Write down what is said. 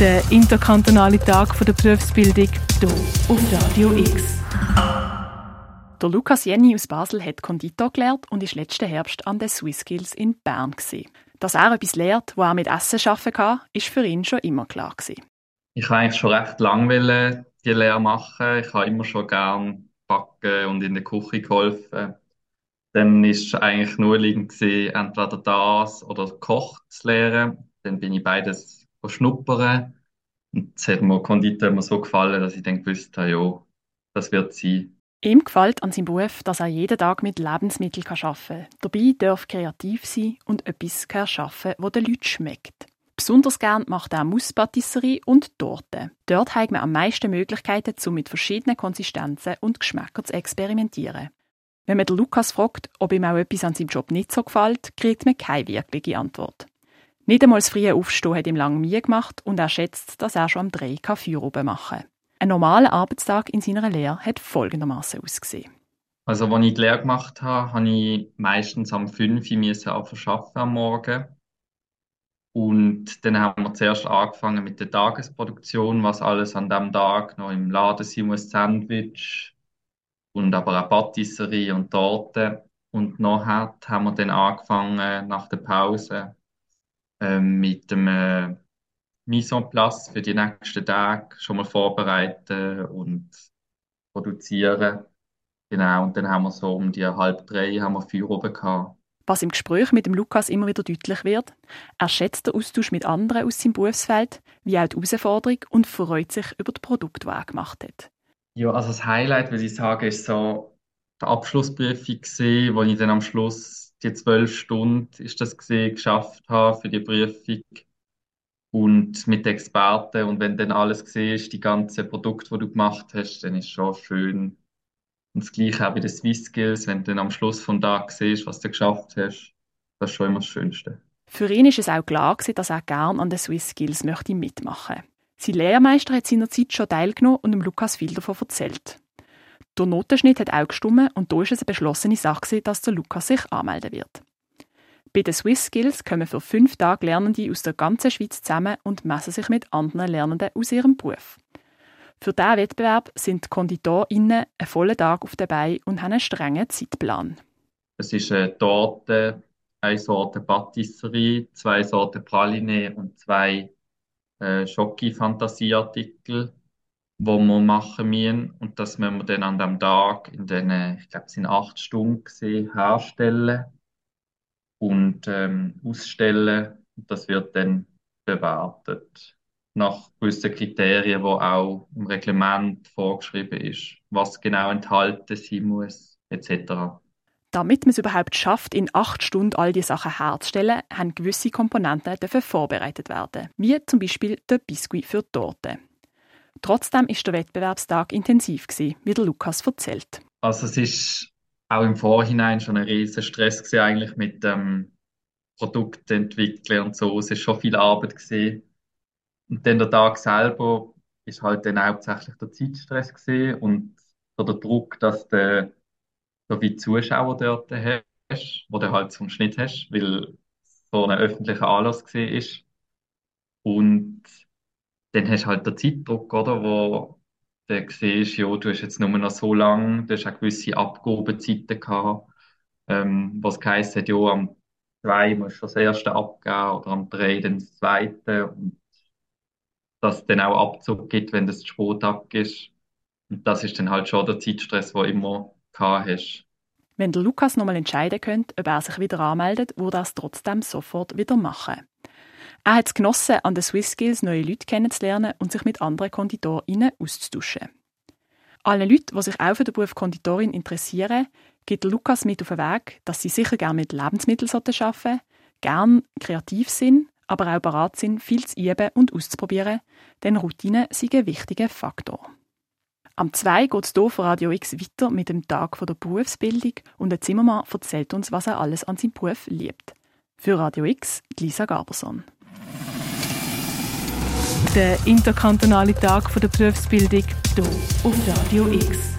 Der interkantonale Tag der Berufsbildung hier auf Radio X. Der Lukas Jenny aus Basel hat Konditor gelernt und ist letzten Herbst an den Swiss Skills in Bern. Gewesen. Dass er etwas lernt, wo er mit Essen arbeiten kann, ist für ihn schon immer klar. Gewesen. Ich wollte eigentlich schon recht lange die Lehre machen. Ich habe immer schon gerne backen und in der Küche geholfen. Dann war es eigentlich nur liegend gewesen, entweder das oder Koch zu lernen. Dann bin ich beides schnuppern. Und es hat mir Konditor immer so gefallen, dass ich dann gewusst habe, ja, das wird sein. Ihm gefällt an seinem Beruf, dass er jeden Tag mit Lebensmitteln arbeiten kann. Dabei darf kreativ sein und etwas erschaffen, das den Leuten schmeckt. Besonders gern macht er Musspatisserie und Torte. Dort hat man am meisten Möglichkeiten, um mit verschiedenen Konsistenzen und Geschmäckern zu experimentieren. Wenn man Lukas fragt, ob ihm auch etwas an seinem Job nicht so gefällt, kriegt man keine wirkliche Antwort. Nicht einmal das freie Aufstehen hat ihm lange Mühe gemacht und er schätzt, dass er schon am 3 Feuer oben machen kann. Ein normaler Arbeitstag in seiner Lehre hat folgendermaßen ausgesehen. Also, als ich die Lehre gemacht habe, habe ich meistens am 5 Uhr am Morgen. Und dann haben wir zuerst angefangen mit der Tagesproduktion, was alles an dem Tag noch im Laden sein muss, Sandwich und aber auch Patisserie und Torte. Und nachher haben wir dann angefangen, nach der Pause, mit dem Mise en place für die nächsten Tage schon mal vorbereiten und produzieren. Genau, und dann haben wir so um die halb drei haben wir Feuer oben gehabt. Was im Gespräch mit dem Lukas immer wieder deutlich wird, er schätzt den Austausch mit anderen aus seinem Berufsfeld, wie auch die Herausforderung und freut sich über das Produkt, das er gemacht hat. Ja, also das Highlight, würde ich sagen, ist so die Abschlussprüfung gesehen, wo ich dann am Schluss die zwölf Stunden ist das gesehen, geschafft habe für die Prüfung und mit Experten und wenn dann alles gesehen ist, die ganzen Produkte, die du gemacht hast, dann ist schon schön. Und das Gleiche auch bei den Swiss Skills, wenn du dann am Schluss vom Tag siehst, was du geschafft hast, das ist schon immer das Schönste. Für ihn ist es auch klar dass er gerne an den Swiss Skills möchte mitmachen. Sein Lehrmeister hat seinerzeit schon teilgenommen und dem Lukas viel davon erzählt. Der Notenschnitt hat auch gestimmt und da ist es eine beschlossene Sache, dass der Lukas sich anmelden wird. Bei den Swiss Skills kommen für fünf Tage Lernende aus der ganzen Schweiz zusammen und messen sich mit anderen Lernenden aus ihrem Beruf. Für diesen Wettbewerb sind die KonditorInnen einen vollen Tag auf dabei und haben einen strengen Zeitplan. Es ist eine Torte, eine Sorte Patisserie, zwei Sorten Praline und zwei äh, Schoki-Fantasieartikel, die wir machen müssen. Und das müssen wir dann an dem Tag in den, ich glaube, es sind acht Stunden gesehen, herstellen und ähm, ausstellen. Das wird dann bewertet nach gewissen Kriterien, wo auch im Reglement vorgeschrieben ist, was genau enthalten sein muss, etc. Damit man es überhaupt schafft, in acht Stunden all die Sachen herzustellen, haben gewisse Komponenten dafür vorbereitet werden, wie zum Beispiel der Biskuit für Torte. Trotzdem ist der Wettbewerbstag intensiv gewesen, wie der Lukas erzählt. Also es ist auch im Vorhinein schon ein riesen Stress gewesen, eigentlich mit dem Produkt entwickeln und so. Es ist schon viel Arbeit gewesen. Und dann der Tag selber ist halt dann hauptsächlich der Zeitstress gewesen und der Druck, dass du so viele Zuschauer dort hast, wo du halt zum Schnitt hast, weil so ein öffentlicher Anlass ist. Und dann hast du halt den Zeitdruck, oder, wo du siehst, ja, du hast jetzt nur noch so lange, du hast auch gewisse Abgabezeiten gehabt, ähm, was heisst hat, ja, am 2 musst du das erste abgeben oder am 3 dann das zweite und dass es dann auch Abzug gibt, wenn das zu abgibst. Und das ist dann halt schon der Zeitstress, den du immer gehabt hast. Wenn der Lukas nochmal entscheiden könnte, ob er sich wieder anmeldet, würde er es trotzdem sofort wieder machen. Er hat es genossen, an den Swiss Skills neue Leute kennenzulernen und sich mit anderen KonditorInnen auszutauschen. Allen Leuten, die sich auch für den Beruf Konditorin interessieren, gibt Lukas mit auf den Weg, dass sie sicher gerne mit Lebensmitteln arbeiten sollten, gerne kreativ sind, aber auch bereit sind, viel zu üben und auszuprobieren, denn Routine sind ein wichtiger Faktor. Am 2 geht es hier von Radio X weiter mit dem Tag der Berufsbildung und der Zimmermann erzählt uns, was er alles an seinem Beruf liebt. Für Radio X, Lisa Gaberson. Der interkantonale Tag der Berufsbildung hier auf Radio X.